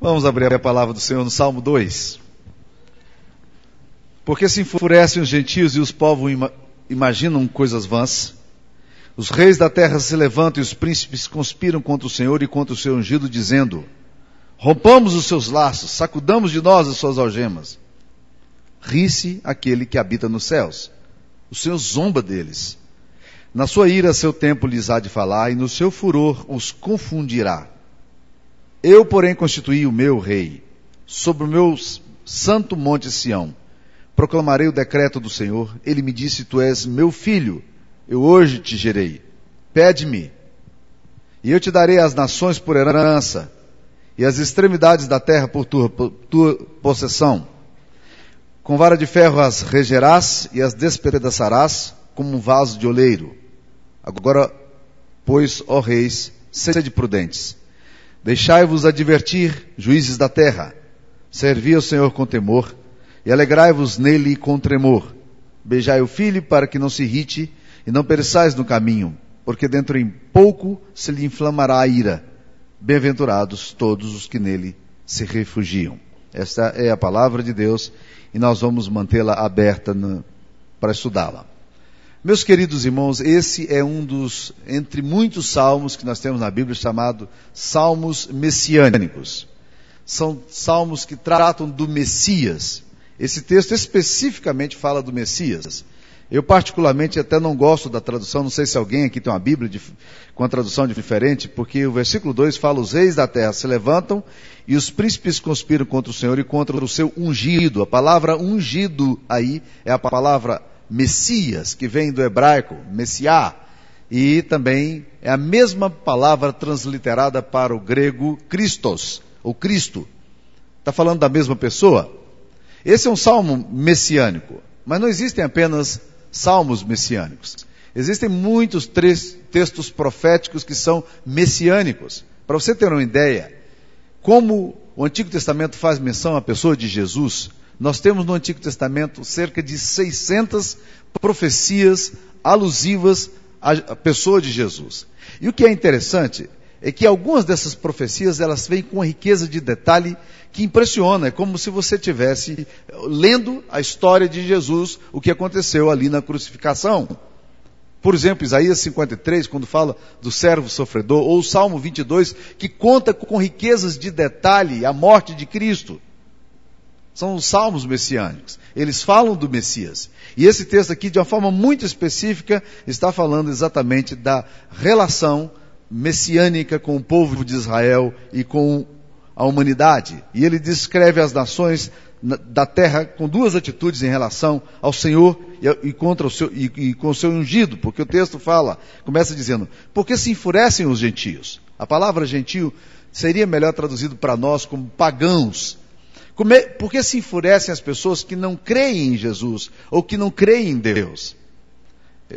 Vamos abrir a palavra do Senhor no Salmo 2. Porque se enfurecem os gentios e os povos ima imaginam coisas vãs. Os reis da terra se levantam e os príncipes conspiram contra o Senhor e contra o seu ungido, dizendo: Rompamos os seus laços, sacudamos de nós as suas algemas. Ri-se aquele que habita nos céus. O Senhor zomba deles. Na sua ira, seu tempo lhes há de falar, e no seu furor os confundirá. Eu, porém, constituí o meu rei, sobre o meu santo monte Sião. Proclamarei o decreto do Senhor. Ele me disse: Tu és meu filho, eu hoje te gerei. Pede-me, e eu te darei as nações por herança, e as extremidades da terra por tua, por tua possessão. Com vara de ferro as regerás e as despedaçarás como um vaso de oleiro. Agora, pois, ó reis, sede prudentes. Deixai-vos advertir, juízes da terra. Servi ao Senhor com temor e alegrai-vos nele com tremor. Beijai o filho para que não se irrite e não pereçais no caminho, porque dentro em pouco se lhe inflamará a ira. Bem-aventurados todos os que nele se refugiam. Esta é a palavra de Deus e nós vamos mantê-la aberta para estudá-la. Meus queridos irmãos, esse é um dos, entre muitos salmos que nós temos na Bíblia, chamado Salmos Messiânicos. São salmos que tratam do Messias. Esse texto especificamente fala do Messias. Eu particularmente até não gosto da tradução, não sei se alguém aqui tem uma Bíblia de, com a tradução diferente, porque o versículo 2 fala, os reis da terra se levantam e os príncipes conspiram contra o Senhor e contra o seu ungido. A palavra ungido aí é a palavra Messias, que vem do hebraico, Messiá, e também é a mesma palavra transliterada para o grego Christos, ou Cristo. Está falando da mesma pessoa? Esse é um salmo messiânico, mas não existem apenas salmos messiânicos. Existem muitos textos proféticos que são messiânicos. Para você ter uma ideia, como o Antigo Testamento faz menção à pessoa de Jesus, nós temos no Antigo Testamento cerca de 600 profecias alusivas à pessoa de Jesus. E o que é interessante é que algumas dessas profecias elas vêm com uma riqueza de detalhe que impressiona. É como se você tivesse lendo a história de Jesus, o que aconteceu ali na crucificação. Por exemplo, Isaías 53, quando fala do servo sofredor, ou o Salmo 22, que conta com riquezas de detalhe a morte de Cristo. São os salmos messiânicos. Eles falam do Messias. E esse texto aqui, de uma forma muito específica, está falando exatamente da relação messiânica com o povo de Israel e com a humanidade. E ele descreve as nações da terra com duas atitudes em relação ao Senhor e, contra o seu, e, e com o seu ungido, porque o texto fala, começa dizendo, porque se enfurecem os gentios. A palavra gentio seria melhor traduzido para nós como pagãos, por que se enfurecem as pessoas que não creem em Jesus ou que não creem em Deus?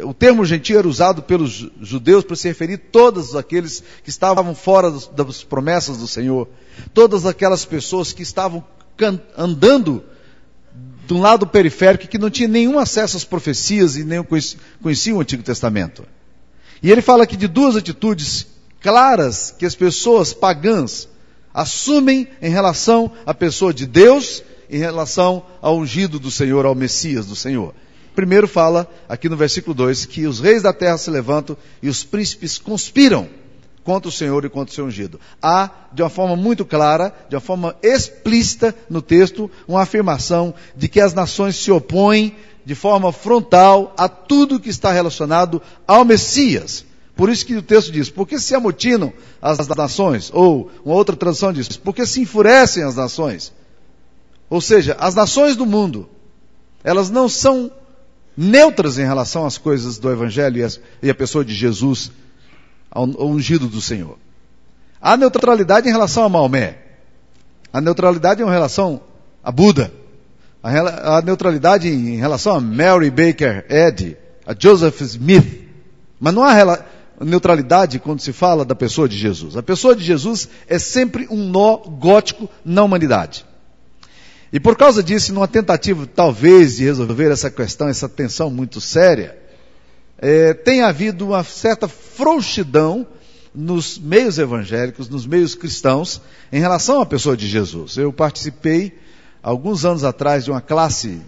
O termo gentio era usado pelos judeus para se referir a todos aqueles que estavam fora das promessas do Senhor. Todas aquelas pessoas que estavam andando de um lado periférico que não tinha nenhum acesso às profecias e nem conheciam o Antigo Testamento. E ele fala aqui de duas atitudes claras que as pessoas pagãs assumem em relação à pessoa de Deus, em relação ao ungido do Senhor, ao Messias do Senhor. Primeiro fala, aqui no versículo 2, que os reis da terra se levantam e os príncipes conspiram contra o Senhor e contra o seu ungido. Há, de uma forma muito clara, de uma forma explícita no texto, uma afirmação de que as nações se opõem de forma frontal a tudo que está relacionado ao Messias. Por isso que o texto diz, porque se amotinam as nações? Ou uma outra tradução diz, porque se enfurecem as nações? Ou seja, as nações do mundo, elas não são neutras em relação às coisas do Evangelho e, a pessoa de Jesus, ao, ao ungido do Senhor. Há neutralidade em relação a Maomé. Há neutralidade em relação a Buda. Há neutralidade em relação a Mary Baker Eddy, a Joseph Smith. Mas não há neutralidade quando se fala da pessoa de Jesus. A pessoa de Jesus é sempre um nó gótico na humanidade. E por causa disso, numa tentativa talvez de resolver essa questão, essa tensão muito séria, é, tem havido uma certa frouxidão nos meios evangélicos, nos meios cristãos, em relação à pessoa de Jesus. Eu participei, alguns anos atrás, de uma classe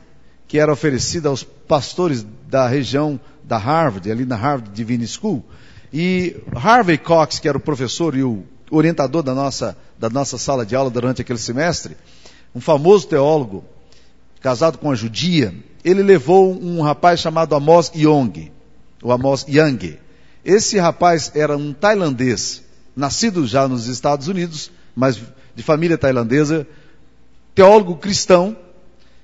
que era oferecida aos pastores da região da Harvard, ali na Harvard Divine School, e Harvey Cox, que era o professor e o orientador da nossa, da nossa sala de aula durante aquele semestre, um famoso teólogo, casado com uma judia, ele levou um rapaz chamado Amos Young, o Amos Young. Esse rapaz era um tailandês, nascido já nos Estados Unidos, mas de família tailandesa, teólogo cristão,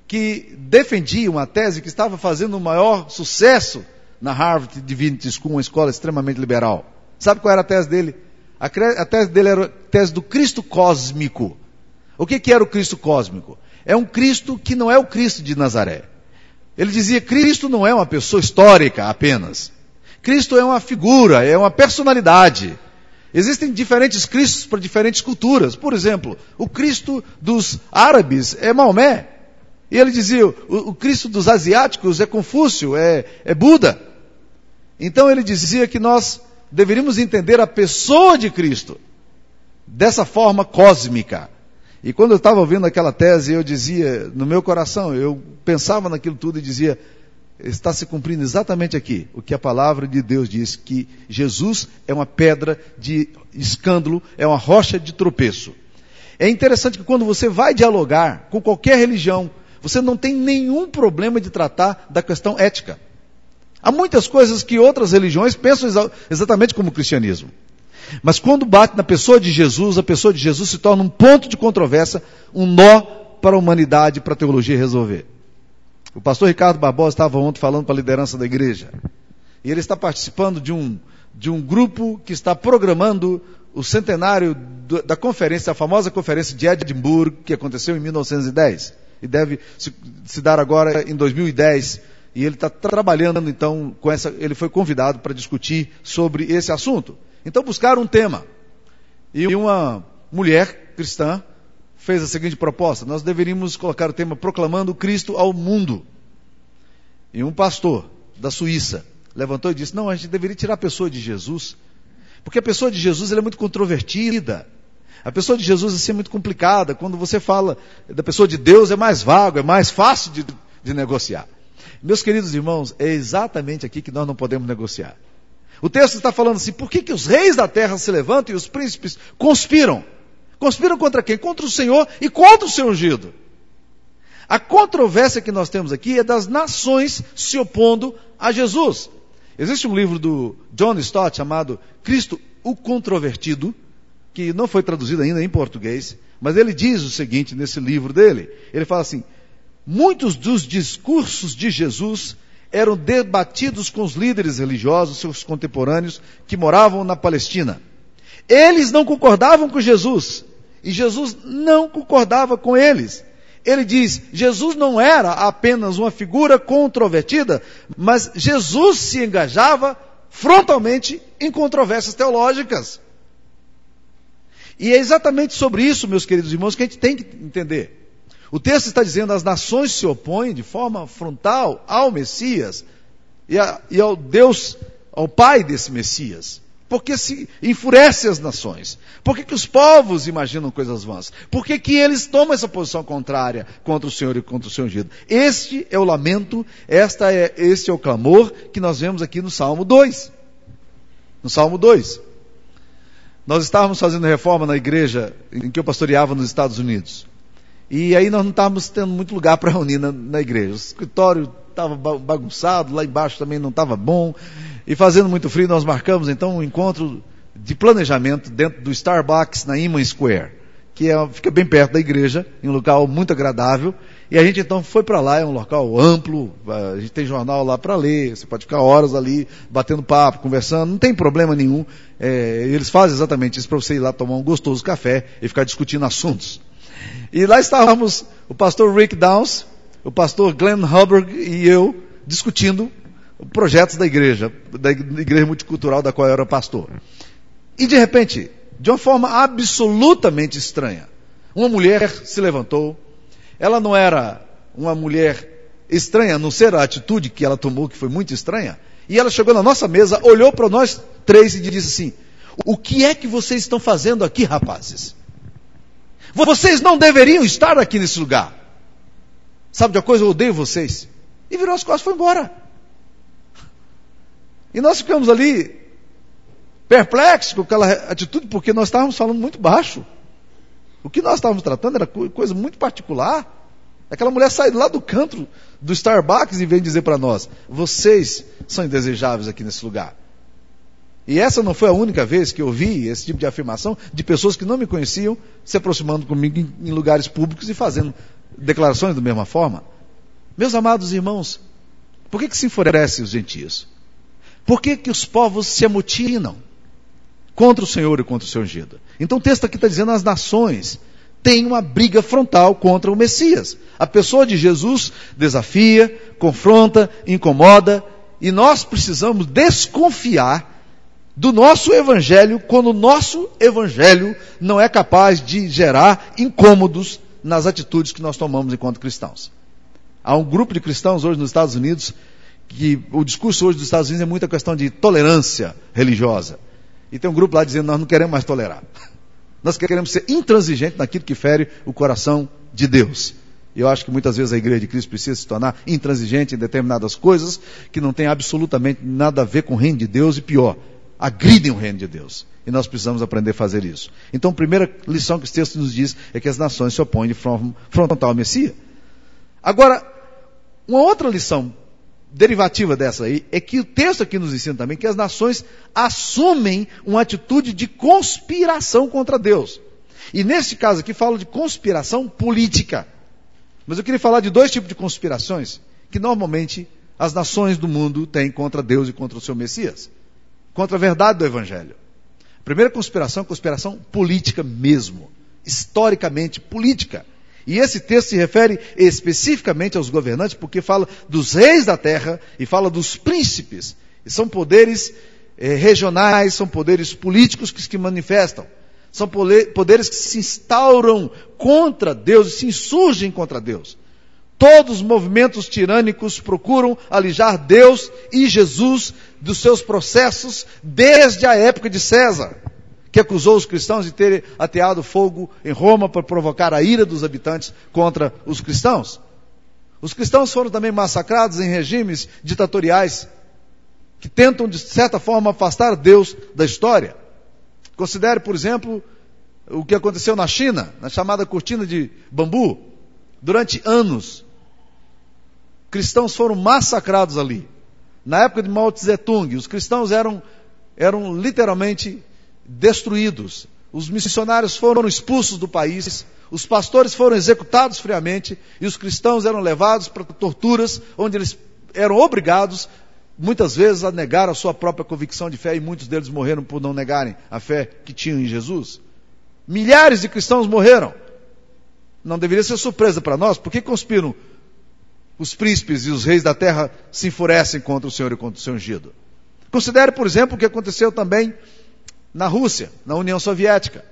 que defendia uma tese que estava fazendo o maior sucesso na Harvard Divinity School, uma escola extremamente liberal. Sabe qual era a tese dele? A, a tese dele era a tese do Cristo cósmico. O que, que era o Cristo cósmico? É um Cristo que não é o Cristo de Nazaré. Ele dizia: Cristo não é uma pessoa histórica apenas. Cristo é uma figura, é uma personalidade. Existem diferentes Cristos para diferentes culturas. Por exemplo, o Cristo dos árabes é Maomé. E ele dizia: o, o Cristo dos asiáticos é Confúcio, é, é Buda. Então ele dizia que nós deveríamos entender a pessoa de Cristo dessa forma cósmica. E quando eu estava ouvindo aquela tese, eu dizia, no meu coração, eu pensava naquilo tudo e dizia, está se cumprindo exatamente aqui o que a palavra de Deus diz, que Jesus é uma pedra de escândalo, é uma rocha de tropeço. É interessante que quando você vai dialogar com qualquer religião, você não tem nenhum problema de tratar da questão ética. Há muitas coisas que outras religiões pensam exatamente como o cristianismo. Mas quando bate na pessoa de Jesus, a pessoa de Jesus se torna um ponto de controvérsia, um nó para a humanidade, para a teologia resolver. O pastor Ricardo Barbosa estava ontem falando para a liderança da igreja. E ele está participando de um, de um grupo que está programando o centenário do, da conferência, a famosa conferência de Edimburgo, que aconteceu em 1910. E deve se, se dar agora em 2010. E ele está trabalhando, então, com essa. Ele foi convidado para discutir sobre esse assunto. Então buscaram um tema. E uma mulher cristã fez a seguinte proposta: nós deveríamos colocar o tema proclamando Cristo ao mundo. E um pastor da Suíça levantou e disse: não, a gente deveria tirar a pessoa de Jesus, porque a pessoa de Jesus é muito controvertida. A pessoa de Jesus assim, é muito complicada. Quando você fala da pessoa de Deus, é mais vago, é mais fácil de, de negociar. Meus queridos irmãos, é exatamente aqui que nós não podemos negociar. O texto está falando assim: por que, que os reis da terra se levantam e os príncipes conspiram? Conspiram contra quem? Contra o Senhor e contra o seu ungido. A controvérsia que nós temos aqui é das nações se opondo a Jesus. Existe um livro do John Stott chamado Cristo o Controvertido, que não foi traduzido ainda em português, mas ele diz o seguinte nesse livro dele: ele fala assim, muitos dos discursos de Jesus eram debatidos com os líderes religiosos, seus contemporâneos, que moravam na Palestina. Eles não concordavam com Jesus, e Jesus não concordava com eles. Ele diz: Jesus não era apenas uma figura controvertida, mas Jesus se engajava frontalmente em controvérsias teológicas. E é exatamente sobre isso, meus queridos irmãos, que a gente tem que entender. O texto está dizendo as nações se opõem de forma frontal ao Messias e, a, e ao Deus, ao Pai desse Messias. Porque se enfurece as nações? Por que, que os povos imaginam coisas vãs? Por que, que eles tomam essa posição contrária contra o Senhor e contra o seu ungido? Este é o lamento, esta é, este é o clamor que nós vemos aqui no Salmo 2. No Salmo 2. Nós estávamos fazendo reforma na igreja em que eu pastoreava nos Estados Unidos. E aí nós não estávamos tendo muito lugar para reunir na, na, igreja. O escritório estava bagunçado, lá embaixo também não estava bom. E fazendo muito frio, nós marcamos então um encontro de planejamento dentro do Starbucks na Iman Square, que é, fica bem perto da igreja, em um local muito agradável. E a gente então foi para lá, é um local amplo, a gente tem jornal lá para ler, você pode ficar horas ali batendo papo, conversando, não tem problema nenhum. É, eles fazem exatamente isso para você ir lá tomar um gostoso café e ficar discutindo assuntos. E lá estávamos o pastor Rick Downs, o pastor Glenn Hubbard e eu discutindo projetos da igreja, da igreja multicultural da qual eu era pastor. E de repente, de uma forma absolutamente estranha, uma mulher se levantou. Ela não era uma mulher estranha, a não ser a atitude que ela tomou, que foi muito estranha. E ela chegou na nossa mesa, olhou para nós três e disse assim: O que é que vocês estão fazendo aqui, rapazes? Vocês não deveriam estar aqui nesse lugar. Sabe de uma coisa? Eu odeio vocês. E virou as costas e foi embora. E nós ficamos ali perplexos com aquela atitude, porque nós estávamos falando muito baixo. O que nós estávamos tratando era coisa muito particular. Aquela mulher sai lá do canto do Starbucks e vem dizer para nós: vocês são indesejáveis aqui nesse lugar. E essa não foi a única vez que eu vi esse tipo de afirmação de pessoas que não me conheciam se aproximando comigo em lugares públicos e fazendo declarações da mesma forma. Meus amados irmãos, por que, que se enfurecem os gentios? Por que, que os povos se amotinam contra o Senhor e contra o seu ungido? Então o texto aqui está dizendo as nações têm uma briga frontal contra o Messias. A pessoa de Jesus desafia, confronta, incomoda, e nós precisamos desconfiar do nosso evangelho quando o nosso evangelho não é capaz de gerar incômodos nas atitudes que nós tomamos enquanto cristãos. Há um grupo de cristãos hoje nos Estados Unidos que o discurso hoje dos Estados Unidos é muita questão de tolerância religiosa. E tem um grupo lá dizendo nós não queremos mais tolerar. Nós queremos ser intransigentes naquilo que fere o coração de Deus. Eu acho que muitas vezes a igreja de Cristo precisa se tornar intransigente em determinadas coisas que não têm absolutamente nada a ver com o reino de Deus e pior, agridem o reino de Deus. E nós precisamos aprender a fazer isso. Então, a primeira lição que o texto nos diz é que as nações se opõem de forma frontal ao Messias. Agora, uma outra lição derivativa dessa aí é que o texto aqui nos ensina também que as nações assumem uma atitude de conspiração contra Deus. E nesse caso aqui falo de conspiração política. Mas eu queria falar de dois tipos de conspirações que normalmente as nações do mundo têm contra Deus e contra o seu Messias. Contra a verdade do Evangelho. A primeira conspiração é conspiração política mesmo. Historicamente política. E esse texto se refere especificamente aos governantes, porque fala dos reis da terra e fala dos príncipes. E são poderes eh, regionais, são poderes políticos que se manifestam. São poderes que se instauram contra Deus e se insurgem contra Deus. Todos os movimentos tirânicos procuram alijar Deus e Jesus dos seus processos desde a época de César que acusou os cristãos de terem ateado fogo em Roma para provocar a ira dos habitantes contra os cristãos. Os cristãos foram também massacrados em regimes ditatoriais que tentam, de certa forma, afastar Deus da história. Considere, por exemplo, o que aconteceu na China, na chamada cortina de bambu. Durante anos, cristãos foram massacrados ali. Na época de Mao Tse Tung, os cristãos eram, eram literalmente destruídos. Os missionários foram expulsos do país, os pastores foram executados friamente e os cristãos eram levados para torturas, onde eles eram obrigados, muitas vezes, a negar a sua própria convicção de fé e muitos deles morreram por não negarem a fé que tinham em Jesus. Milhares de cristãos morreram. Não deveria ser surpresa para nós, porque conspiram os príncipes e os reis da terra se enfurecem contra o Senhor e contra o seu ungido. Considere, por exemplo, o que aconteceu também na Rússia, na União Soviética.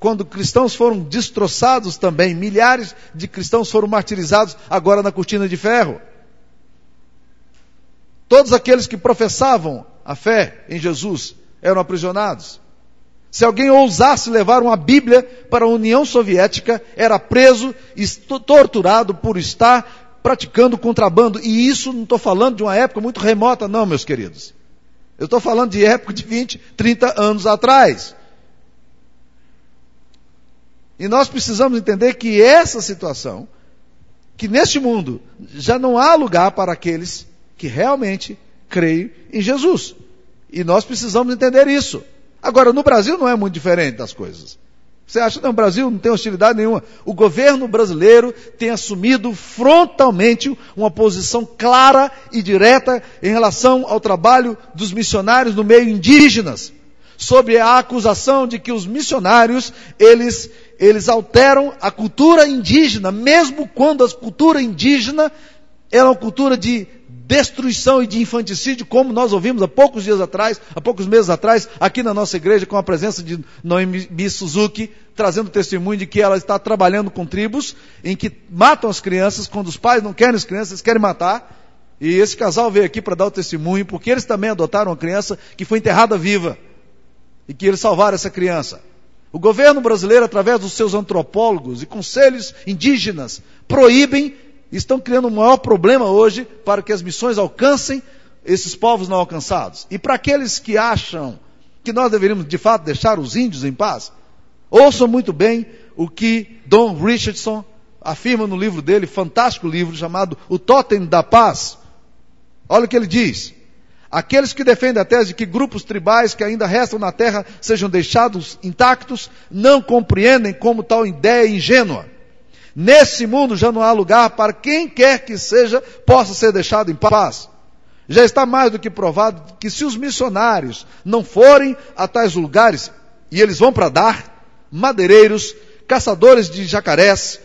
Quando cristãos foram destroçados também, milhares de cristãos foram martirizados agora na cortina de ferro. Todos aqueles que professavam a fé em Jesus eram aprisionados. Se alguém ousasse levar uma Bíblia para a União Soviética, era preso e torturado por estar praticando contrabando. E isso não estou falando de uma época muito remota, não, meus queridos. Eu estou falando de época de 20, 30 anos atrás. E nós precisamos entender que essa situação, que neste mundo já não há lugar para aqueles que realmente creem em Jesus. E nós precisamos entender isso. Agora, no Brasil não é muito diferente das coisas. Você acha que no Brasil não tem hostilidade nenhuma? O governo brasileiro tem assumido frontalmente uma posição clara e direta em relação ao trabalho dos missionários no meio indígenas, sobre a acusação de que os missionários, eles, eles alteram a cultura indígena, mesmo quando a cultura indígena era uma cultura de destruição e de infanticídio, como nós ouvimos há poucos dias atrás, há poucos meses atrás, aqui na nossa igreja, com a presença de Noemi Suzuki, trazendo testemunho de que ela está trabalhando com tribos em que matam as crianças, quando os pais não querem as crianças, querem matar. E esse casal veio aqui para dar o testemunho, porque eles também adotaram uma criança que foi enterrada viva. e que eles salvaram essa criança. O governo brasileiro, através dos seus antropólogos e conselhos indígenas, proíbem estão criando um maior problema hoje para que as missões alcancem esses povos não alcançados. E para aqueles que acham que nós deveríamos de fato deixar os índios em paz, ouçam muito bem o que Don Richardson afirma no livro dele, fantástico livro chamado O Totem da Paz. Olha o que ele diz. Aqueles que defendem a tese de que grupos tribais que ainda restam na terra sejam deixados intactos não compreendem como tal ideia é ingênua. Nesse mundo já não há lugar para quem quer que seja possa ser deixado em paz. Já está mais do que provado que se os missionários não forem a tais lugares, e eles vão para dar, madeireiros, caçadores de jacarés,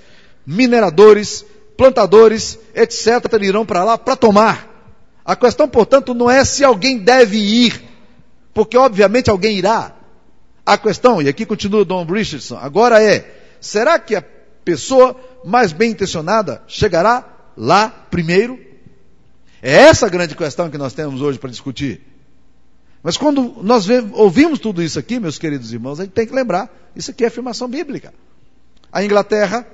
mineradores, plantadores, etc., irão para lá para tomar. A questão, portanto, não é se alguém deve ir, porque obviamente alguém irá. A questão, e aqui continua Don Richardson, agora é, será que a pessoa mais bem intencionada chegará lá primeiro? É essa a grande questão que nós temos hoje para discutir. Mas quando nós ouvimos tudo isso aqui, meus queridos irmãos, a gente tem que lembrar, isso aqui é afirmação bíblica. A Inglaterra,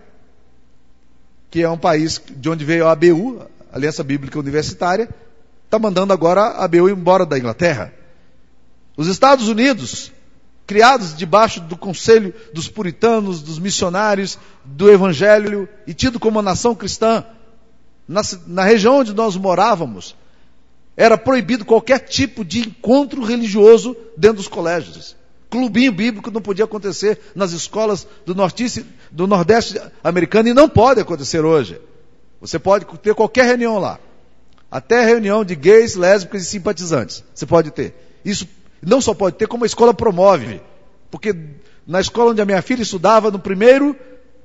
que é um país de onde veio a ABU, Aliança Bíblica Universitária, está mandando agora a ABU embora da Inglaterra. Os Estados Unidos, criados debaixo do conselho dos puritanos, dos missionários, do evangelho e tido como uma nação cristã, na, na região onde nós morávamos, era proibido qualquer tipo de encontro religioso dentro dos colégios. Clubinho bíblico não podia acontecer nas escolas do, nortiste, do Nordeste americano e não pode acontecer hoje. Você pode ter qualquer reunião lá. Até reunião de gays, lésbicas e simpatizantes. Você pode ter. Isso não só pode ter, como a escola promove. Porque na escola onde a minha filha estudava, no primeiro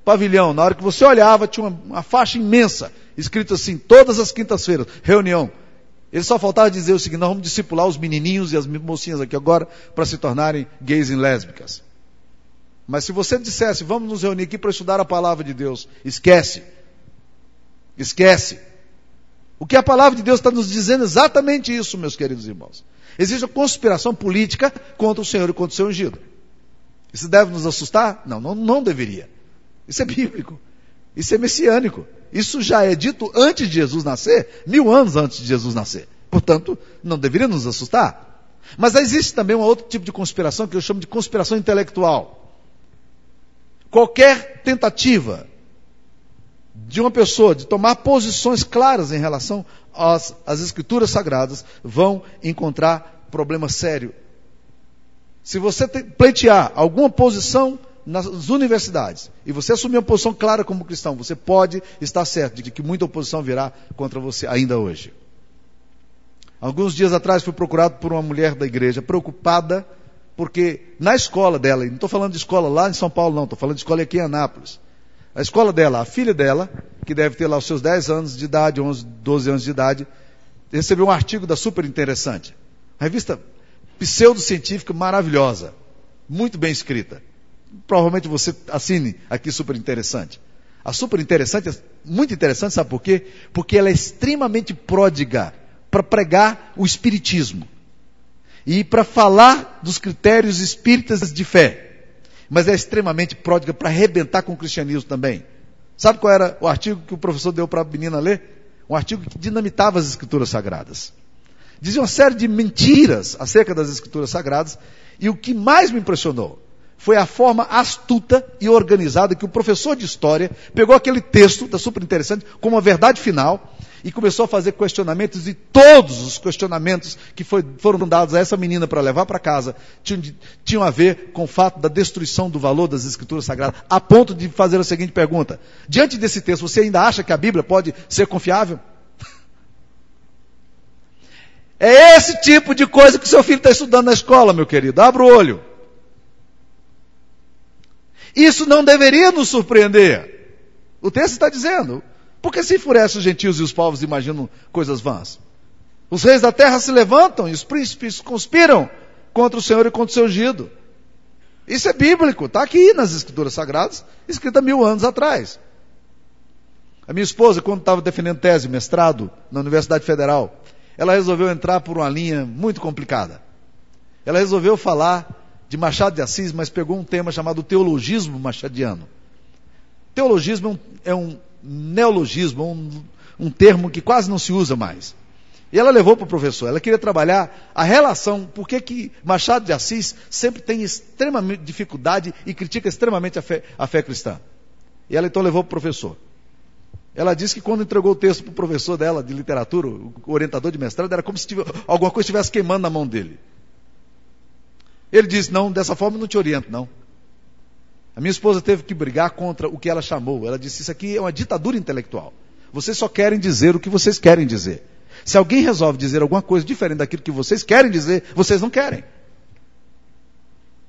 pavilhão, na hora que você olhava, tinha uma, uma faixa imensa, escrito assim, todas as quintas-feiras, reunião. Ele só faltava dizer o seguinte: nós vamos discipular os menininhos e as mocinhas aqui agora para se tornarem gays e lésbicas. Mas se você dissesse, vamos nos reunir aqui para estudar a palavra de Deus, esquece. Esquece. O que a palavra de Deus está nos dizendo é exatamente isso, meus queridos irmãos. Existe uma conspiração política contra o Senhor e contra o seu ungido. Isso deve nos assustar? Não, não, não deveria. Isso é bíblico. Isso é messiânico. Isso já é dito antes de Jesus nascer, mil anos antes de Jesus nascer. Portanto, não deveria nos assustar. Mas existe também um outro tipo de conspiração que eu chamo de conspiração intelectual. Qualquer tentativa de uma pessoa de tomar posições claras em relação às, às escrituras sagradas vão encontrar problema sério. Se você pleitear alguma posição nas universidades e você assumir uma posição clara como cristão, você pode estar certo de que muita oposição virá contra você ainda hoje. Alguns dias atrás fui procurado por uma mulher da igreja preocupada porque na escola dela, não estou falando de escola lá em São Paulo não, estou falando de escola aqui em Anápolis, a escola dela, a filha dela, que deve ter lá os seus 10 anos de idade, 11, 12 anos de idade, recebeu um artigo da Super Interessante. Revista pseudocientífica maravilhosa, muito bem escrita. Provavelmente você assine aqui Super Interessante. A Super Interessante é muito interessante, sabe por quê? Porque ela é extremamente pródiga para pregar o espiritismo e para falar dos critérios espíritas de fé mas é extremamente pródiga para arrebentar com o cristianismo também. Sabe qual era o artigo que o professor deu para a menina ler? Um artigo que dinamitava as escrituras sagradas. Dizia uma série de mentiras acerca das escrituras sagradas, e o que mais me impressionou foi a forma astuta e organizada que o professor de história pegou aquele texto, está super interessante, como uma verdade final, e começou a fazer questionamentos, e todos os questionamentos que foi, foram dados a essa menina para levar para casa tinham, tinham a ver com o fato da destruição do valor das escrituras sagradas, a ponto de fazer a seguinte pergunta: diante desse texto, você ainda acha que a Bíblia pode ser confiável? É esse tipo de coisa que seu filho está estudando na escola, meu querido. Abra o olho. Isso não deveria nos surpreender. O texto está dizendo. Porque se enfurece os gentios e os povos imaginam coisas vãs. Os reis da terra se levantam e os príncipes conspiram contra o Senhor e contra o seu ungido. Isso é bíblico, está aqui nas escrituras sagradas, escrita mil anos atrás. A minha esposa, quando estava defendendo tese, mestrado na Universidade Federal, ela resolveu entrar por uma linha muito complicada. Ela resolveu falar de Machado de Assis, mas pegou um tema chamado teologismo machadiano. Teologismo é um, é um neologismo, um, um termo que quase não se usa mais. E ela levou para o professor. Ela queria trabalhar a relação, por que Machado de Assis sempre tem extremamente dificuldade e critica extremamente a fé, a fé cristã. E ela então levou para o professor. Ela disse que quando entregou o texto para o professor dela de literatura, o orientador de mestrado, era como se tivesse, alguma coisa estivesse queimando na mão dele. Ele disse: Não, dessa forma eu não te oriento, não. A minha esposa teve que brigar contra o que ela chamou. Ela disse: Isso aqui é uma ditadura intelectual. Vocês só querem dizer o que vocês querem dizer. Se alguém resolve dizer alguma coisa diferente daquilo que vocês querem dizer, vocês não querem.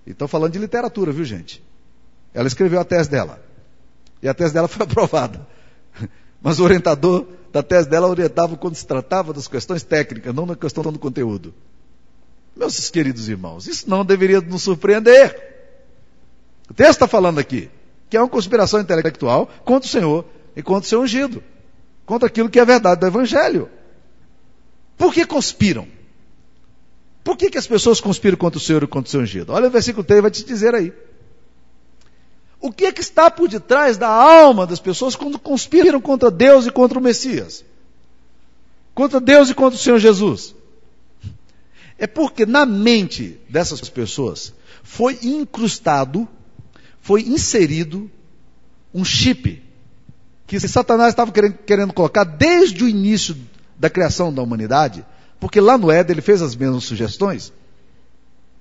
E estou falando de literatura, viu gente? Ela escreveu a tese dela. E a tese dela foi aprovada. Mas o orientador da tese dela orientava quando se tratava das questões técnicas, não na questão do conteúdo. Meus queridos irmãos, isso não deveria nos surpreender. O texto está falando aqui que é uma conspiração intelectual contra o Senhor e contra o seu ungido, contra aquilo que é verdade do Evangelho. Por que conspiram? Por que, que as pessoas conspiram contra o Senhor e contra o seu ungido? Olha o versículo 3, vai te dizer aí. O que, é que está por detrás da alma das pessoas quando conspiram contra Deus e contra o Messias? Contra Deus e contra o Senhor Jesus? É porque na mente dessas pessoas foi incrustado, foi inserido um chip que Satanás estava querendo, querendo colocar desde o início da criação da humanidade, porque lá no Éden ele fez as mesmas sugestões,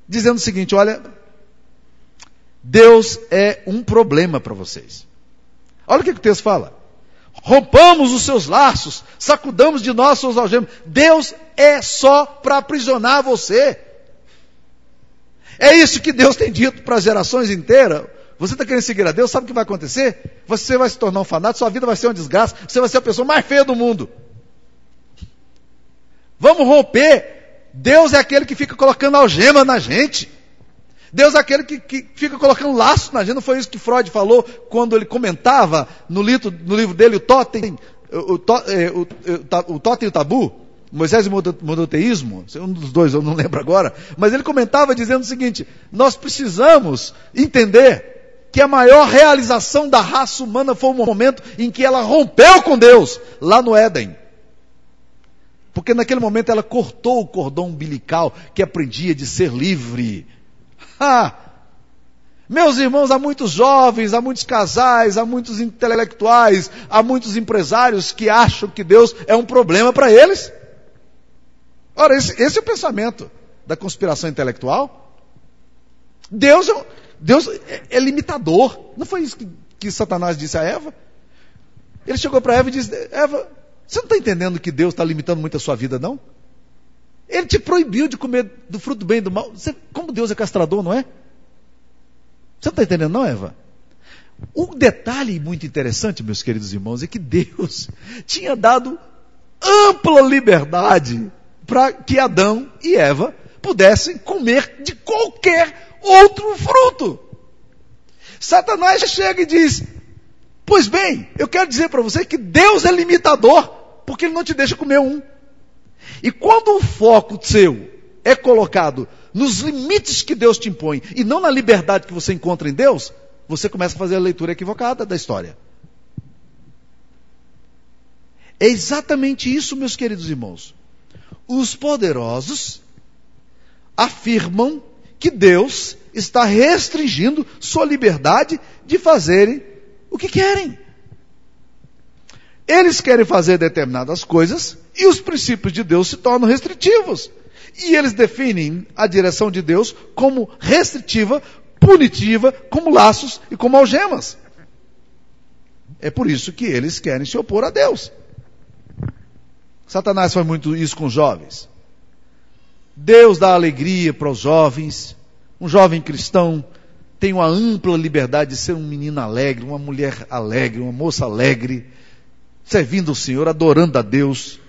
dizendo o seguinte: olha, Deus é um problema para vocês. Olha o que, que o texto fala. Rompamos os seus laços, sacudamos de nós seus algemas. Deus é só para aprisionar você. É isso que Deus tem dito para gerações inteiras. Você está querendo seguir a Deus, sabe o que vai acontecer? Você vai se tornar um fanático, sua vida vai ser uma desgraça, você vai ser a pessoa mais feia do mundo. Vamos romper. Deus é aquele que fica colocando algema na gente. Deus é aquele que, que, fica colocando laço na gente. Não foi isso que Freud falou quando ele comentava no, livro, no livro dele o Totem, o, o, é, o, o Totem e o Tabu, Moisés e o monoteísmo, um dos dois eu não lembro agora, mas ele comentava dizendo o seguinte: nós precisamos entender que a maior realização da raça humana foi o momento em que ela rompeu com Deus, lá no Éden. Porque naquele momento ela cortou o cordão umbilical que aprendia de ser livre meus irmãos, há muitos jovens, há muitos casais, há muitos intelectuais, há muitos empresários que acham que Deus é um problema para eles. Ora, esse, esse, é o pensamento da conspiração intelectual. Deus é, Deus é, é limitador. Não foi isso que, que Satanás disse a Eva? Ele chegou para Eva e disse: Eva, você não está entendendo que Deus está limitando muito a sua vida, não? Ele te proibiu de comer do fruto do bem e do mal. Você, como Deus é castrador, não é? Você não está entendendo, não, Eva? Um detalhe muito interessante, meus queridos irmãos, é que Deus tinha dado ampla liberdade para que Adão e Eva pudessem comer de qualquer outro fruto. Satanás chega e diz: Pois bem, eu quero dizer para você que Deus é limitador, porque Ele não te deixa comer um. E quando o foco seu é colocado nos limites que Deus te impõe e não na liberdade que você encontra em Deus, você começa a fazer a leitura equivocada da história. É exatamente isso, meus queridos irmãos. Os poderosos afirmam que Deus está restringindo sua liberdade de fazerem o que querem. Eles querem fazer determinadas coisas e os princípios de Deus se tornam restritivos. E eles definem a direção de Deus como restritiva, punitiva, como laços e como algemas. É por isso que eles querem se opor a Deus. Satanás faz muito isso com os jovens. Deus dá alegria para os jovens. Um jovem cristão tem uma ampla liberdade de ser um menino alegre, uma mulher alegre, uma moça alegre servindo o Senhor, adorando a Deus.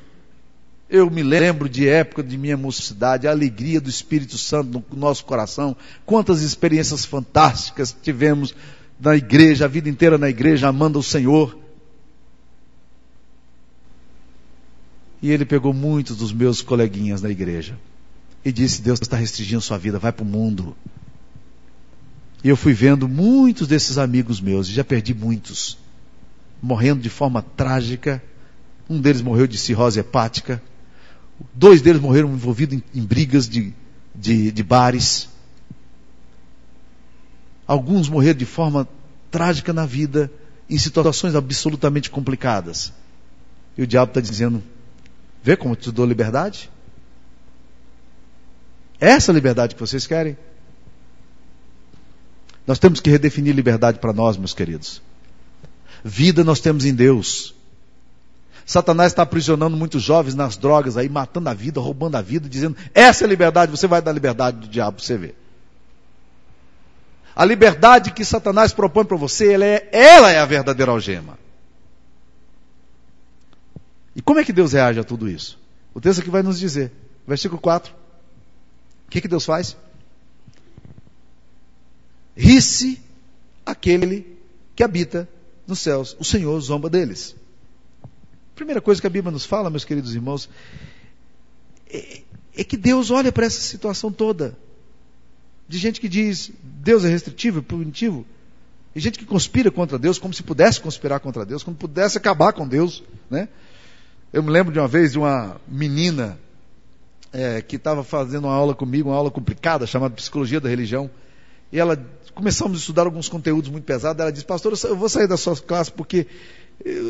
Eu me lembro de época de minha mocidade, a alegria do Espírito Santo no nosso coração, quantas experiências fantásticas tivemos na igreja, a vida inteira na igreja, amando o Senhor. E ele pegou muitos dos meus coleguinhas na igreja e disse: Deus está restringindo sua vida, vai para o mundo. E eu fui vendo muitos desses amigos meus, e já perdi muitos, morrendo de forma trágica. Um deles morreu de cirrose hepática. Dois deles morreram envolvidos em, em brigas de, de, de bares. Alguns morreram de forma trágica na vida, em situações absolutamente complicadas. E o diabo está dizendo: Vê como te dou liberdade? É essa liberdade que vocês querem? Nós temos que redefinir liberdade para nós, meus queridos. Vida nós temos em Deus. Satanás está aprisionando muitos jovens nas drogas aí, matando a vida, roubando a vida, dizendo: essa é a liberdade, você vai dar liberdade do diabo você ver. A liberdade que Satanás propõe para você, ela é, ela é a verdadeira algema. E como é que Deus reage a tudo isso? O texto aqui vai nos dizer, versículo 4. O que, que Deus faz? Ri-se aquele que habita nos céus. O Senhor zomba deles. Primeira coisa que a Bíblia nos fala, meus queridos irmãos, é, é que Deus olha para essa situação toda. De gente que diz Deus é restritivo, punitivo. E gente que conspira contra Deus, como se pudesse conspirar contra Deus, como pudesse acabar com Deus. Né? Eu me lembro de uma vez de uma menina é, que estava fazendo uma aula comigo, uma aula complicada, chamada Psicologia da Religião. E ela começamos a estudar alguns conteúdos muito pesados. Ela disse, pastor, eu vou sair da sua classe porque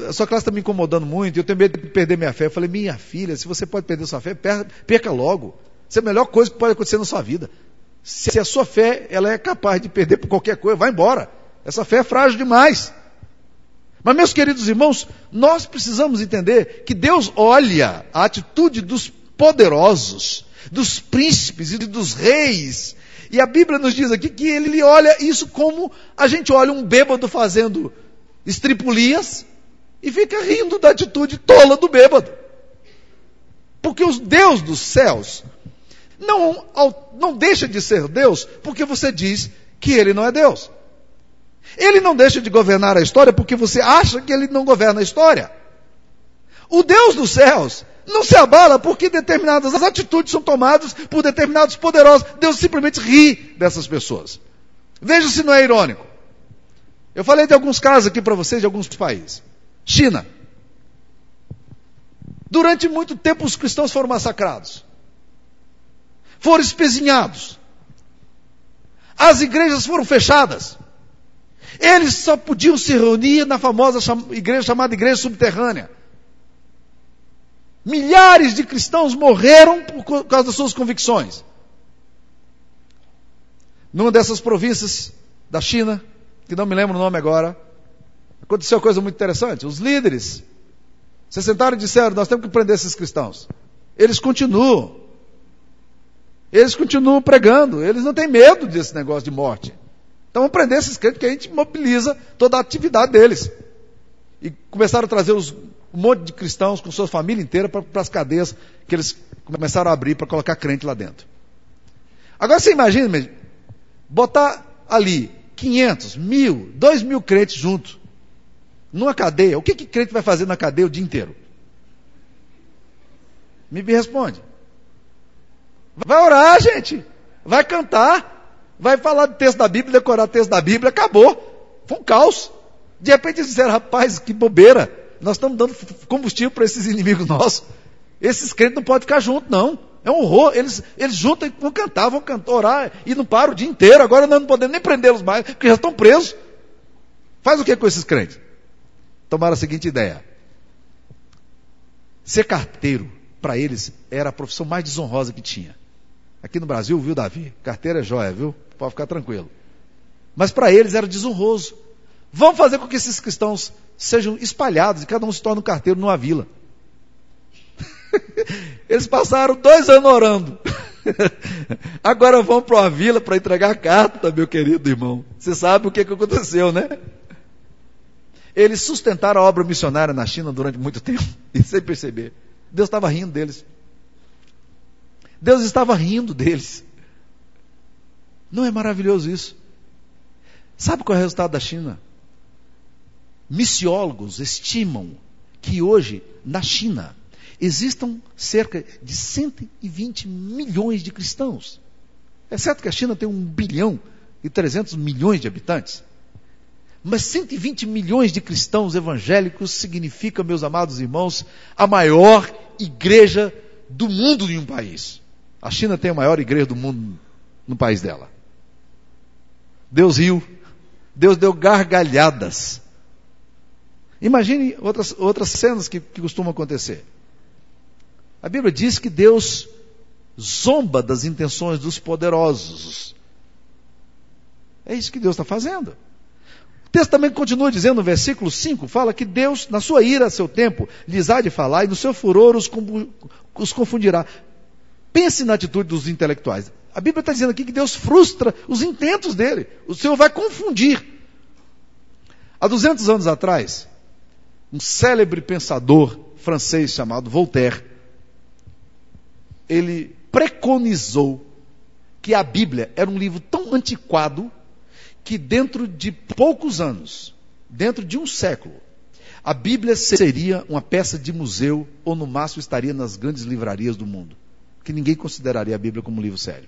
a sua classe está me incomodando muito, eu tenho medo de perder minha fé. Eu falei, minha filha, se você pode perder sua fé, perca logo. Isso é a melhor coisa que pode acontecer na sua vida. Se a sua fé ela é capaz de perder por qualquer coisa, vai embora. Essa fé é frágil demais. Mas, meus queridos irmãos, nós precisamos entender que Deus olha a atitude dos poderosos, dos príncipes e dos reis e a Bíblia nos diz aqui que ele olha isso como a gente olha um bêbado fazendo estripulias e fica rindo da atitude tola do bêbado. Porque o Deus dos céus não, não deixa de ser Deus porque você diz que ele não é Deus. Ele não deixa de governar a história porque você acha que ele não governa a história. O Deus dos céus não se abala porque determinadas atitudes são tomadas por determinados poderosos. Deus simplesmente ri dessas pessoas. Veja se não é irônico. Eu falei de alguns casos aqui para vocês de alguns países. China. Durante muito tempo os cristãos foram massacrados. Foram espezinhados. As igrejas foram fechadas. Eles só podiam se reunir na famosa igreja chamada igreja subterrânea. Milhares de cristãos morreram por causa das suas convicções. Numa dessas províncias da China, que não me lembro o nome agora, aconteceu uma coisa muito interessante. Os líderes se sentaram e disseram: Nós temos que prender esses cristãos. Eles continuam. Eles continuam pregando. Eles não têm medo desse negócio de morte. Então vamos prender esses crentes, que a gente mobiliza toda a atividade deles. E começaram a trazer os um monte de cristãos com sua família inteira para as cadeias que eles começaram a abrir para colocar crente lá dentro. Agora você imagina, botar ali 500, mil, dois mil crentes juntos, numa cadeia. O que, que crente vai fazer na cadeia o dia inteiro? Me responde. Vai orar, gente. Vai cantar. Vai falar do texto da Bíblia, decorar o texto da Bíblia. Acabou. Foi um caos. De repente eles disseram, rapaz, que bobeira. Nós estamos dando combustível para esses inimigos nossos. Esses crentes não podem ficar juntos, não. É um horror. Eles, eles juntam e vão cantar, vão cantar, orar e não param o dia inteiro. Agora nós não podemos nem prendê-los mais, porque já estão presos. Faz o que com esses crentes? Tomaram a seguinte ideia. Ser carteiro, para eles, era a profissão mais desonrosa que tinha. Aqui no Brasil, viu, Davi? Carteira é joia, viu? Pode ficar tranquilo. Mas para eles era desonroso. Vamos fazer com que esses cristãos sejam espalhados e cada um se torne um carteiro numa vila. Eles passaram dois anos orando. Agora vão para uma vila para entregar carta, meu querido irmão. Você sabe o que, que aconteceu, né? Eles sustentaram a obra missionária na China durante muito tempo, e sem perceber. Deus estava rindo deles. Deus estava rindo deles. Não é maravilhoso isso? Sabe qual é o resultado da China? missiólogos estimam que hoje, na China, existam cerca de 120 milhões de cristãos. É certo que a China tem um bilhão e 300 milhões de habitantes. Mas 120 milhões de cristãos evangélicos significa, meus amados irmãos, a maior igreja do mundo em um país. A China tem a maior igreja do mundo no país dela. Deus riu, Deus deu gargalhadas. Imagine outras, outras cenas que, que costumam acontecer. A Bíblia diz que Deus zomba das intenções dos poderosos. É isso que Deus está fazendo. O texto também continua dizendo no versículo 5, fala que Deus, na sua ira a seu tempo, lhes há de falar e no seu furor os, os confundirá. Pense na atitude dos intelectuais. A Bíblia está dizendo aqui que Deus frustra os intentos dele. O Senhor vai confundir. Há 200 anos atrás, um célebre pensador francês chamado Voltaire, ele preconizou que a Bíblia era um livro tão antiquado que dentro de poucos anos, dentro de um século, a Bíblia seria uma peça de museu ou no máximo estaria nas grandes livrarias do mundo, que ninguém consideraria a Bíblia como um livro sério.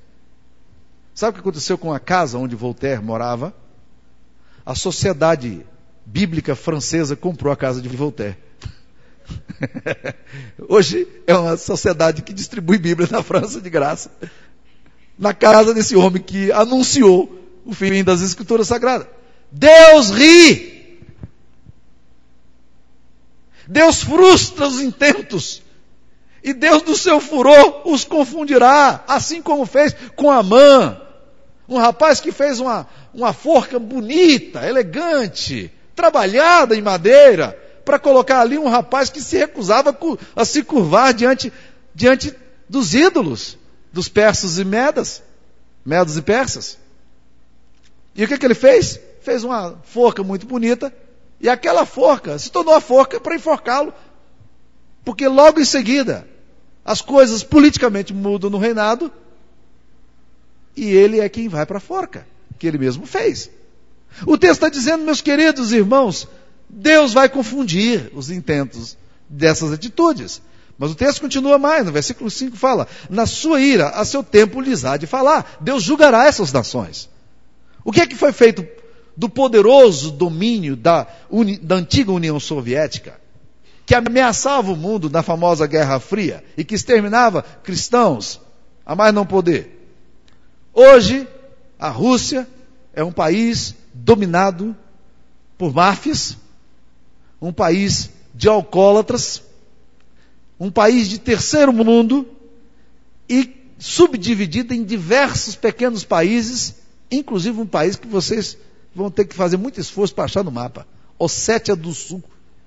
Sabe o que aconteceu com a casa onde Voltaire morava? A sociedade bíblica francesa comprou a casa de Voltaire. Hoje é uma sociedade que distribui Bíblia na França de graça. Na casa desse homem que anunciou o fim das Escrituras Sagradas. Deus ri. Deus frustra os intentos. E Deus do seu furor os confundirá, assim como fez com Amã. Um rapaz que fez uma, uma forca bonita, elegante, trabalhada em madeira, para colocar ali um rapaz que se recusava a se curvar diante, diante dos ídolos, dos persas e medas, medos e persas. E o que, que ele fez? Fez uma forca muito bonita, e aquela forca se tornou a forca para enforcá-lo, porque logo em seguida as coisas politicamente mudam no reinado, e ele é quem vai para a forca, que ele mesmo fez. O texto está dizendo, meus queridos irmãos, Deus vai confundir os intentos dessas atitudes. Mas o texto continua mais, no versículo 5 fala: Na sua ira, a seu tempo lhes há de falar. Deus julgará essas nações. O que é que foi feito do poderoso domínio da, uni, da antiga União Soviética, que ameaçava o mundo na famosa Guerra Fria e que exterminava cristãos a mais não poder? Hoje, a Rússia é um país dominado por máfias, um país de alcoólatras, um país de terceiro mundo e subdividido em diversos pequenos países, inclusive um país que vocês vão ter que fazer muito esforço para achar no mapa. Ossétia do Sul.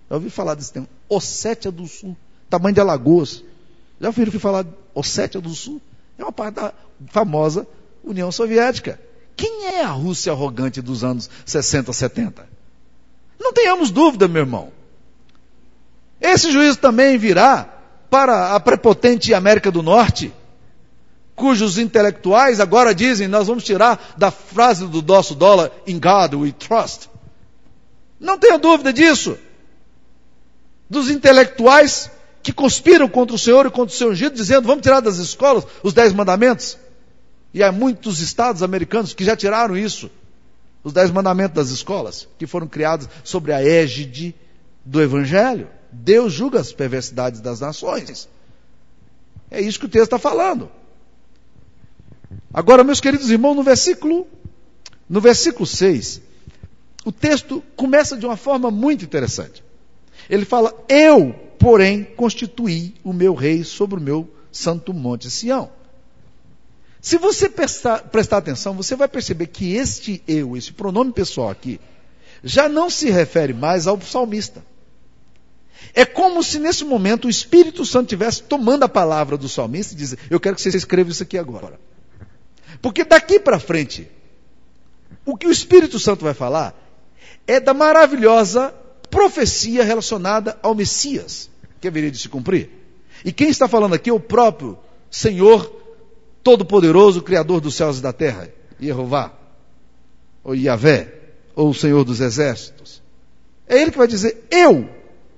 Já ouvi falar desse tema. Ossétia do Sul. Tamanho de Alagoas. Já ouviram falar Ossétia do Sul? É uma parte da famosa União Soviética. Quem é a Rússia arrogante dos anos 60, 70? Não tenhamos dúvida, meu irmão. Esse juízo também virá para a prepotente América do Norte, cujos intelectuais agora dizem: nós vamos tirar da frase do nosso dólar, in God we trust. Não tenha dúvida disso. Dos intelectuais que conspiram contra o Senhor e contra o seu ungido, dizendo: vamos tirar das escolas os dez mandamentos. E há muitos estados americanos que já tiraram isso. Os dez mandamentos das escolas, que foram criados sobre a égide do Evangelho. Deus julga as perversidades das nações. É isso que o texto está falando. Agora, meus queridos irmãos, no versículo, no versículo 6, o texto começa de uma forma muito interessante. Ele fala: Eu, porém, constituí o meu rei sobre o meu santo monte Sião. Se você prestar, prestar atenção, você vai perceber que este eu, esse pronome pessoal aqui, já não se refere mais ao salmista. É como se nesse momento o Espírito Santo estivesse tomando a palavra do salmista e dizendo: Eu quero que você escreva isso aqui agora. Porque daqui para frente, o que o Espírito Santo vai falar é da maravilhosa profecia relacionada ao Messias, que haveria de se cumprir. E quem está falando aqui é o próprio Senhor Todo-Poderoso, Criador dos céus e da terra, Jeová, ou Yahvé, ou o Senhor dos exércitos. É Ele que vai dizer: Eu,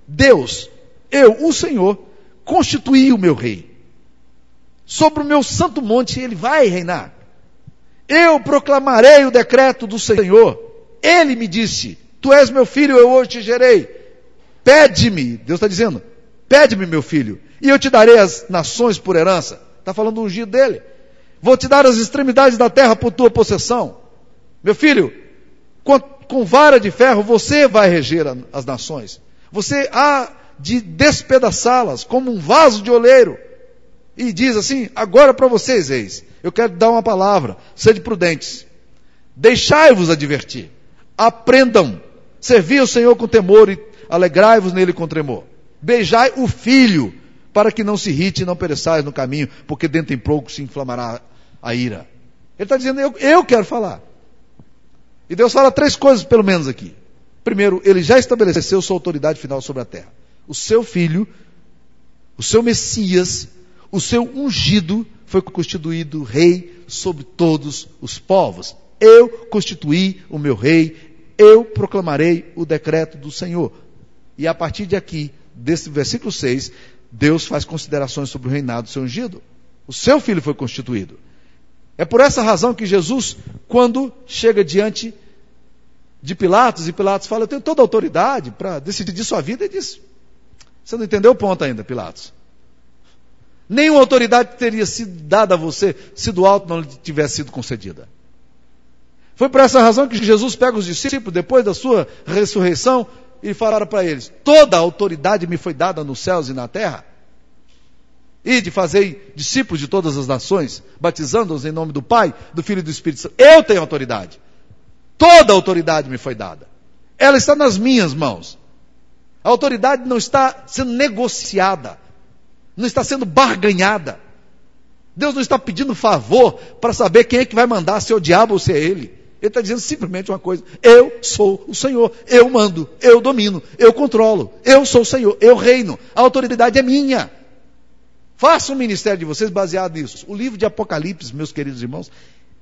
Deus, eu, o Senhor, constituí o meu rei. Sobre o meu santo monte ele vai reinar. Eu proclamarei o decreto do Senhor. Ele me disse: Tu és meu filho, eu hoje te gerei. Pede-me, Deus está dizendo, pede-me, meu filho, e eu te darei as nações por herança. Está falando do ungido dele. Vou te dar as extremidades da terra por tua possessão. Meu filho, com, com vara de ferro você vai reger as nações. Você há de despedaçá-las como um vaso de oleiro. E diz assim: agora para vocês, eis, eu quero dar uma palavra, sede prudentes. Deixai-vos advertir. Aprendam. Servi o Senhor com temor e alegrai-vos nele com tremor. Beijai o filho, para que não se irrite e não pereçais no caminho, porque dentro em pouco se inflamará a ira. Ele está dizendo, eu, eu quero falar. E Deus fala três coisas, pelo menos aqui. Primeiro, ele já estabeleceu sua autoridade final sobre a terra. O seu filho, o seu Messias, o seu ungido foi constituído rei sobre todos os povos. Eu constituí o meu rei, eu proclamarei o decreto do Senhor. E a partir de aqui, desse versículo 6, Deus faz considerações sobre o reinado do seu ungido. O seu filho foi constituído. É por essa razão que Jesus, quando chega diante de Pilatos, e Pilatos fala: Eu tenho toda a autoridade para decidir sua vida, ele diz: Você não entendeu o ponto ainda, Pilatos. Nenhuma autoridade teria sido dada a você se do alto não lhe tivesse sido concedida. Foi por essa razão que Jesus pega os discípulos depois da sua ressurreição e falaram para eles: Toda a autoridade me foi dada nos céus e na terra. E de fazer discípulos de todas as nações, batizando-os em nome do Pai, do Filho e do Espírito Santo. Eu tenho autoridade. Toda a autoridade me foi dada. Ela está nas minhas mãos. A autoridade não está sendo negociada, não está sendo barganhada. Deus não está pedindo favor para saber quem é que vai mandar, se é o diabo ou se é ele. Ele está dizendo simplesmente uma coisa: eu sou o Senhor, eu mando, eu domino, eu controlo, eu sou o Senhor, eu reino, a autoridade é minha. Faça o ministério de vocês baseado nisso. O livro de Apocalipse, meus queridos irmãos,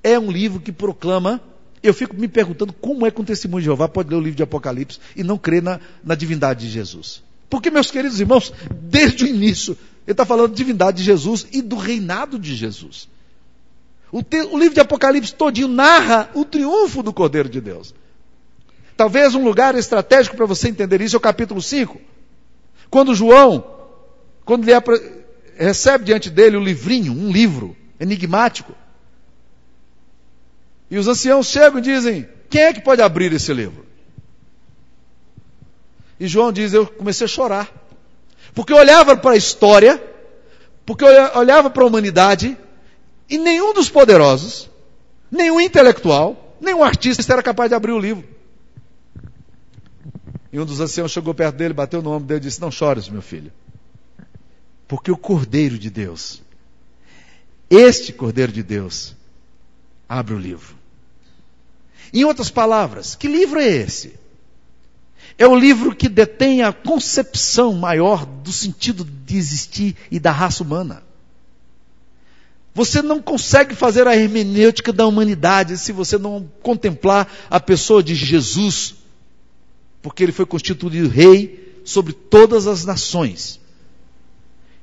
é um livro que proclama. Eu fico me perguntando como é que um testemunho de Jeová pode ler o livro de Apocalipse e não crer na, na divindade de Jesus. Porque, meus queridos irmãos, desde o início, ele está falando de divindade de Jesus e do reinado de Jesus. O, te, o livro de Apocalipse todinho narra o triunfo do Cordeiro de Deus. Talvez um lugar estratégico para você entender isso é o capítulo 5. Quando João, quando ele é recebe diante dele o livrinho, um livro enigmático. E os anciãos chegam e dizem: Quem é que pode abrir esse livro? E João diz: Eu comecei a chorar. Porque eu olhava para a história, porque eu olhava para a humanidade, e nenhum dos poderosos, nenhum intelectual, nenhum artista era capaz de abrir o livro. E um dos anciãos chegou perto dele, bateu no ombro dele e disse: Não chores, meu filho. Porque o Cordeiro de Deus, este Cordeiro de Deus, abre o livro. Em outras palavras, que livro é esse? É o livro que detém a concepção maior do sentido de existir e da raça humana. Você não consegue fazer a hermenêutica da humanidade se você não contemplar a pessoa de Jesus, porque ele foi constituído rei sobre todas as nações.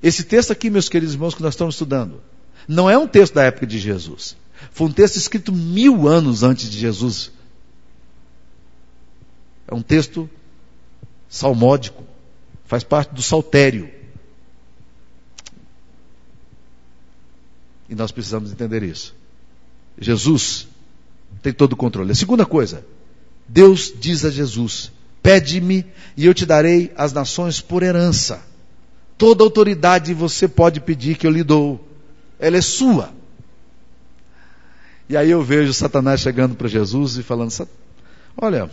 Esse texto aqui, meus queridos irmãos, que nós estamos estudando, não é um texto da época de Jesus. Foi um texto escrito mil anos antes de Jesus. É um texto salmódico, faz parte do saltério. E nós precisamos entender isso. Jesus tem todo o controle. A segunda coisa, Deus diz a Jesus: Pede-me e eu te darei as nações por herança. Toda autoridade você pode pedir que eu lhe dou. Ela é sua. E aí eu vejo Satanás chegando para Jesus e falando: Olha,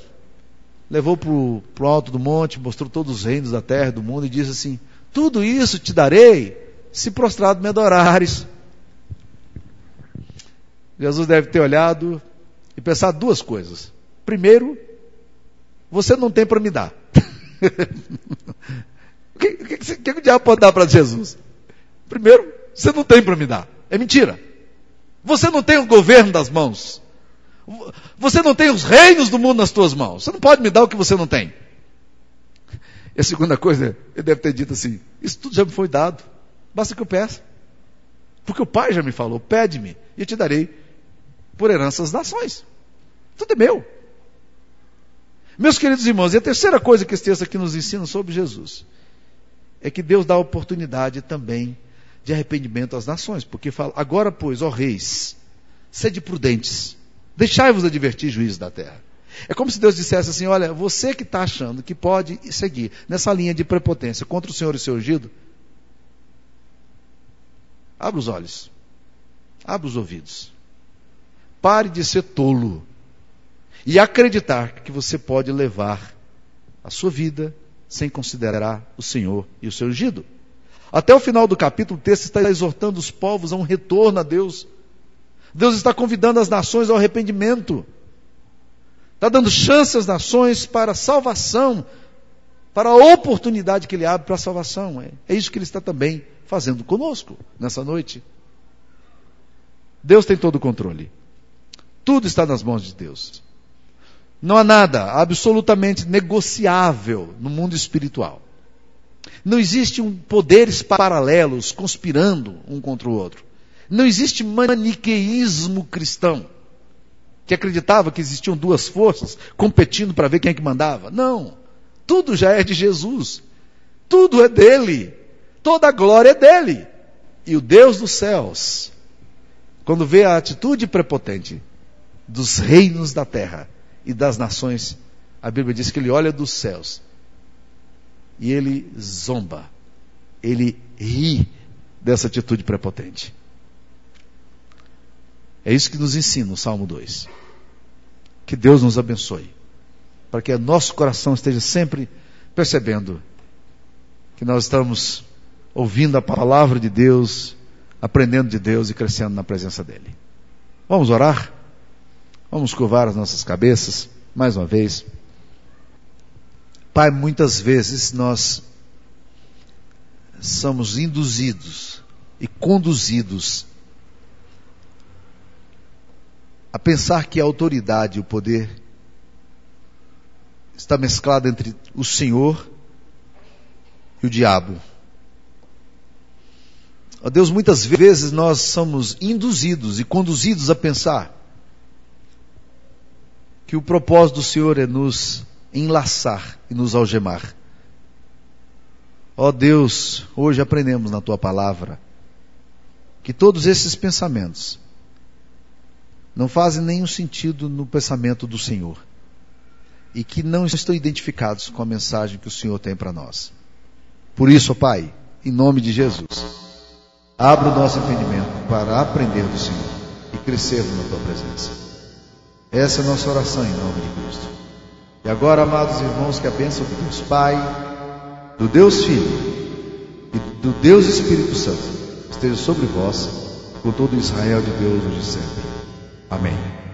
levou para o alto do monte, mostrou todos os reinos da terra do mundo e disse assim: Tudo isso te darei se prostrado me adorares. Jesus deve ter olhado e pensado duas coisas. Primeiro, você não tem para me dar. O que, que, que, que o diabo pode dar para Jesus? Primeiro, você não tem para me dar. É mentira. Você não tem o governo das mãos. Você não tem os reinos do mundo nas tuas mãos. Você não pode me dar o que você não tem. E a segunda coisa, ele deve ter dito assim: Isso tudo já me foi dado. Basta que eu peça. Porque o Pai já me falou: Pede-me e eu te darei por herança das nações. Tudo é meu. Meus queridos irmãos, e a terceira coisa que esse texto aqui nos ensina sobre Jesus é que Deus dá oportunidade também de arrependimento às nações, porque fala: agora, pois, ó reis, sede prudentes, deixai-vos advertir juízo da terra. É como se Deus dissesse assim: olha, você que está achando que pode seguir nessa linha de prepotência contra o Senhor e seu ungido, abra os olhos, abra os ouvidos, pare de ser tolo e acreditar que você pode levar a sua vida sem considerar o Senhor e o seu ungido. Até o final do capítulo, o texto está exortando os povos a um retorno a Deus. Deus está convidando as nações ao arrependimento. Está dando chance às nações para salvação, para a oportunidade que Ele abre para a salvação. É, é isso que Ele está também fazendo conosco nessa noite. Deus tem todo o controle. Tudo está nas mãos de Deus. Não há nada absolutamente negociável no mundo espiritual. Não existe um poderes paralelos conspirando um contra o outro. Não existe maniqueísmo cristão que acreditava que existiam duas forças competindo para ver quem é que mandava. Não. Tudo já é de Jesus. Tudo é dele. Toda a glória é dele. E o Deus dos céus, quando vê a atitude prepotente dos reinos da terra e das nações, a Bíblia diz que ele olha dos céus e ele zomba, ele ri dessa atitude prepotente. É isso que nos ensina o Salmo 2. Que Deus nos abençoe, para que nosso coração esteja sempre percebendo que nós estamos ouvindo a palavra de Deus, aprendendo de Deus e crescendo na presença dEle. Vamos orar? Vamos curvar as nossas cabeças, mais uma vez. Pai, muitas vezes nós somos induzidos e conduzidos a pensar que a autoridade e o poder está mesclado entre o Senhor e o diabo. Ó Deus, muitas vezes nós somos induzidos e conduzidos a pensar que o propósito do Senhor é nos enlaçar e nos algemar. Ó Deus, hoje aprendemos na tua palavra que todos esses pensamentos não fazem nenhum sentido no pensamento do Senhor e que não estão identificados com a mensagem que o Senhor tem para nós. Por isso, Pai, em nome de Jesus, abra o nosso entendimento para aprender do Senhor e crescermos na Tua presença. Essa é a nossa oração em nome de Cristo. E agora, amados irmãos, que a bênção do Deus Pai, do Deus Filho e do Deus Espírito Santo esteja sobre vós, com todo Israel de Deus hoje e sempre. Amém.